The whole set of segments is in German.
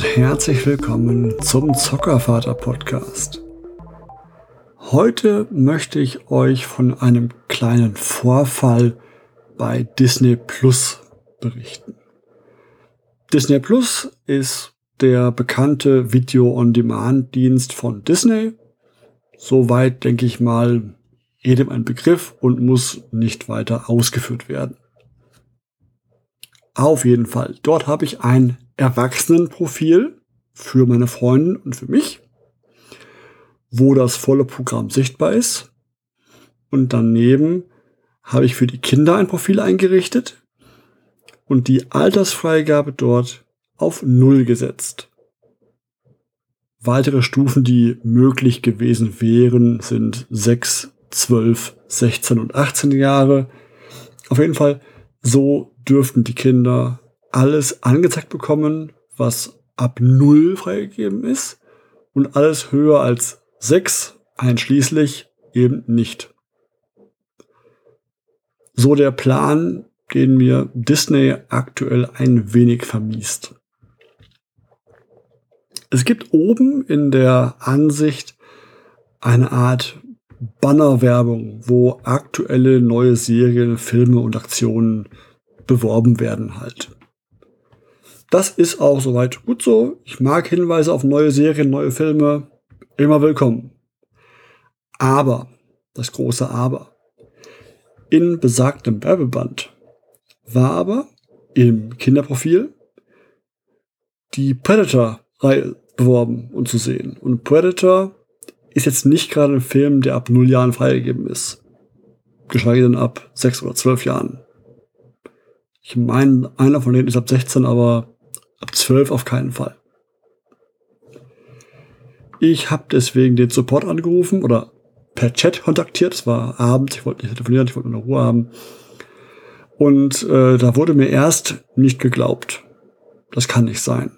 und herzlich willkommen zum Zockervater Podcast. Heute möchte ich euch von einem kleinen Vorfall bei Disney Plus berichten. Disney Plus ist der bekannte Video-on-Demand-Dienst von Disney. Soweit denke ich mal jedem ein Begriff und muss nicht weiter ausgeführt werden. Auf jeden Fall. Dort habe ich ein Erwachsenenprofil für meine Freundin und für mich, wo das volle Programm sichtbar ist. Und daneben habe ich für die Kinder ein Profil eingerichtet und die Altersfreigabe dort auf Null gesetzt. Weitere Stufen, die möglich gewesen wären, sind 6, 12, 16 und 18 Jahre. Auf jeden Fall, so dürften die Kinder alles angezeigt bekommen, was ab 0 freigegeben ist und alles höher als 6 einschließlich eben nicht. So der Plan, den mir Disney aktuell ein wenig vermiest. Es gibt oben in der Ansicht eine Art Bannerwerbung, wo aktuelle neue Serien, Filme und Aktionen beworben werden halt. Das ist auch soweit gut so. Ich mag Hinweise auf neue Serien, neue Filme. Immer willkommen. Aber, das große Aber. In besagtem Werbeband war aber im Kinderprofil die Predator-Reihe beworben und zu sehen. Und Predator ist jetzt nicht gerade ein Film, der ab null Jahren freigegeben ist. Geschweige denn ab sechs oder zwölf Jahren. Ich meine, einer von denen ist ab 16, aber Ab 12 auf keinen Fall. Ich habe deswegen den Support angerufen oder per Chat kontaktiert. Es war abends, ich wollte nicht telefonieren, ich wollte nur Ruhe haben. Und äh, da wurde mir erst nicht geglaubt. Das kann nicht sein.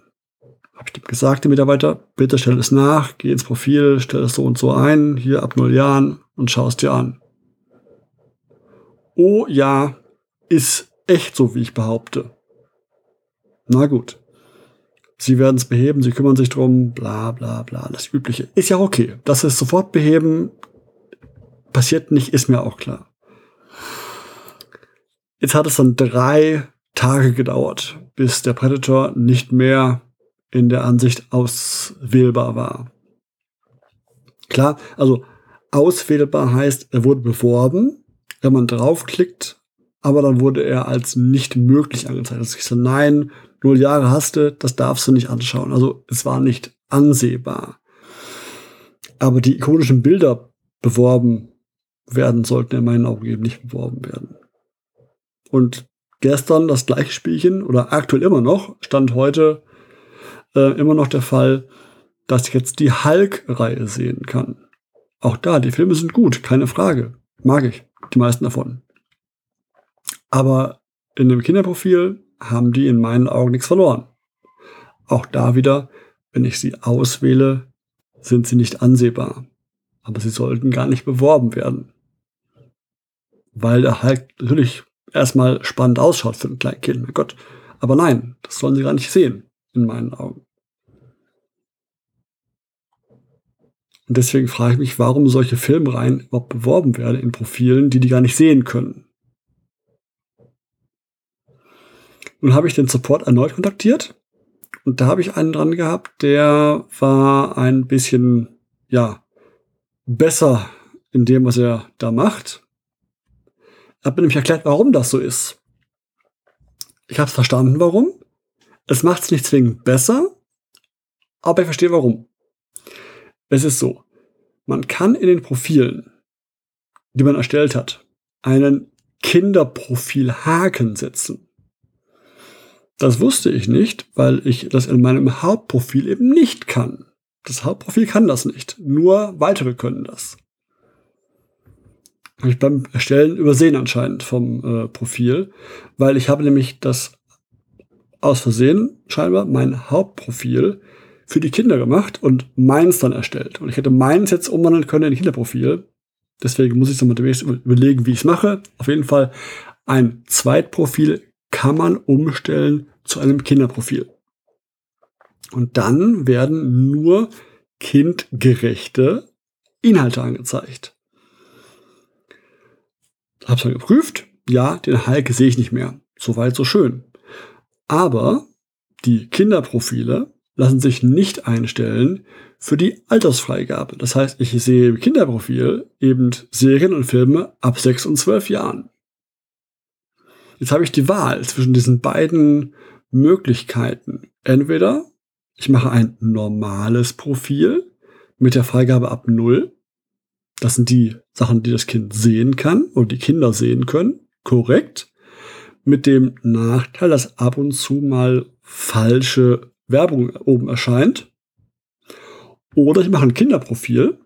Habe ich dem gesagt, dem Mitarbeiter, bitte stell es nach, geh ins Profil, stell es so und so ein, hier ab null Jahren und schau es dir an. Oh ja, ist echt so, wie ich behaupte. Na gut. Sie werden es beheben, sie kümmern sich drum, bla bla bla, das Übliche. Ist ja okay. Dass sie es sofort beheben, passiert nicht, ist mir auch klar. Jetzt hat es dann drei Tage gedauert, bis der Predator nicht mehr in der Ansicht auswählbar war. Klar, also auswählbar heißt, er wurde beworben. Wenn man draufklickt, aber dann wurde er als nicht möglich angezeigt. Das ist so, nein, null Jahre hast du, das darfst du nicht anschauen. Also es war nicht ansehbar. Aber die ikonischen Bilder beworben werden, sollten in meinen Augen eben nicht beworben werden. Und gestern das gleiche Spielchen oder aktuell immer noch, stand heute äh, immer noch der Fall, dass ich jetzt die Hulk-Reihe sehen kann. Auch da, die Filme sind gut, keine Frage. Mag ich, die meisten davon. Aber in dem Kinderprofil haben die in meinen Augen nichts verloren. Auch da wieder, wenn ich sie auswähle, sind sie nicht ansehbar. Aber sie sollten gar nicht beworben werden. Weil er halt natürlich erstmal spannend ausschaut für ein kleines Kind. Mein Gott. Aber nein, das sollen sie gar nicht sehen, in meinen Augen. Und deswegen frage ich mich, warum solche Filmreihen überhaupt beworben werden in Profilen, die die gar nicht sehen können. Nun habe ich den Support erneut kontaktiert und da habe ich einen dran gehabt, der war ein bisschen, ja, besser in dem, was er da macht. Er hat mir nämlich erklärt, warum das so ist. Ich habe es verstanden, warum. Es macht es nicht zwingend besser, aber ich verstehe warum. Es ist so, man kann in den Profilen, die man erstellt hat, einen Kinderprofil-Haken setzen. Das wusste ich nicht, weil ich das in meinem Hauptprofil eben nicht kann. Das Hauptprofil kann das nicht. Nur weitere können das. Habe ich beim Erstellen übersehen anscheinend vom äh, Profil, weil ich habe nämlich das aus Versehen scheinbar mein Hauptprofil für die Kinder gemacht und meins dann erstellt. Und ich hätte meins jetzt umwandeln können in Kinderprofil. Deswegen muss ich es unterwegs überlegen, wie ich es mache. Auf jeden Fall ein Zweitprofil kann man umstellen zu einem Kinderprofil. Und dann werden nur kindgerechte Inhalte angezeigt. Hab's mal geprüft. Ja, den Hulk sehe ich nicht mehr. Soweit, so schön. Aber die Kinderprofile lassen sich nicht einstellen für die Altersfreigabe. Das heißt, ich sehe im Kinderprofil eben Serien und Filme ab 6 und 12 Jahren. Jetzt habe ich die Wahl zwischen diesen beiden Möglichkeiten. Entweder ich mache ein normales Profil mit der Freigabe ab 0. Das sind die Sachen, die das Kind sehen kann und die Kinder sehen können. Korrekt. Mit dem Nachteil, dass ab und zu mal falsche Werbung oben erscheint. Oder ich mache ein Kinderprofil,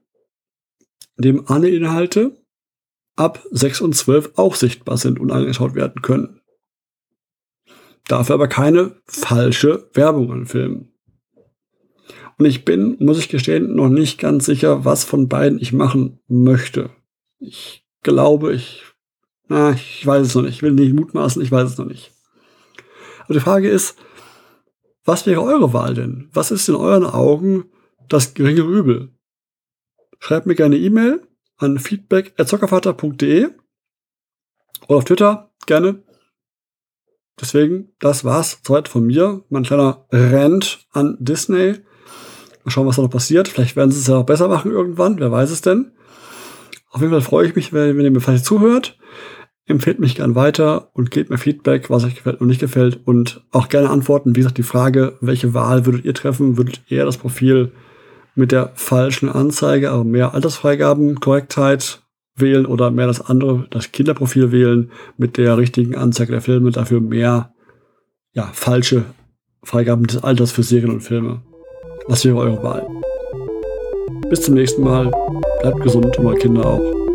in dem alle Inhalte ab 6 und 12 auch sichtbar sind und angeschaut werden können. Dafür aber keine falsche Werbung an Filmen. Und ich bin, muss ich gestehen, noch nicht ganz sicher, was von beiden ich machen möchte. Ich glaube, ich, na, ich weiß es noch nicht. Ich will nicht mutmaßen, ich weiß es noch nicht. Aber die Frage ist, was wäre eure Wahl denn? Was ist in euren Augen das geringere Übel? Schreibt mir gerne E-Mail an feedback.zockervater.de oder auf Twitter gerne. Deswegen, das war's soweit von mir. Mein kleiner Rant an Disney. Mal schauen, was da noch passiert. Vielleicht werden sie es ja auch besser machen irgendwann. Wer weiß es denn? Auf jeden Fall freue ich mich, wenn, wenn ihr mir vielleicht zuhört. Empfehlt mich gern weiter und gebt mir Feedback, was euch gefällt und nicht gefällt. Und auch gerne antworten. Wie gesagt, die Frage, welche Wahl würdet ihr treffen? Würdet ihr das Profil mit der falschen Anzeige, aber mehr Altersfreigaben, Korrektheit wählen oder mehr das andere, das Kinderprofil wählen mit der richtigen Anzeige der Filme, dafür mehr ja, falsche Freigaben des Alters für Serien und Filme. Was wäre eure Wahl? Bis zum nächsten Mal. Bleibt gesund und Kinder auch.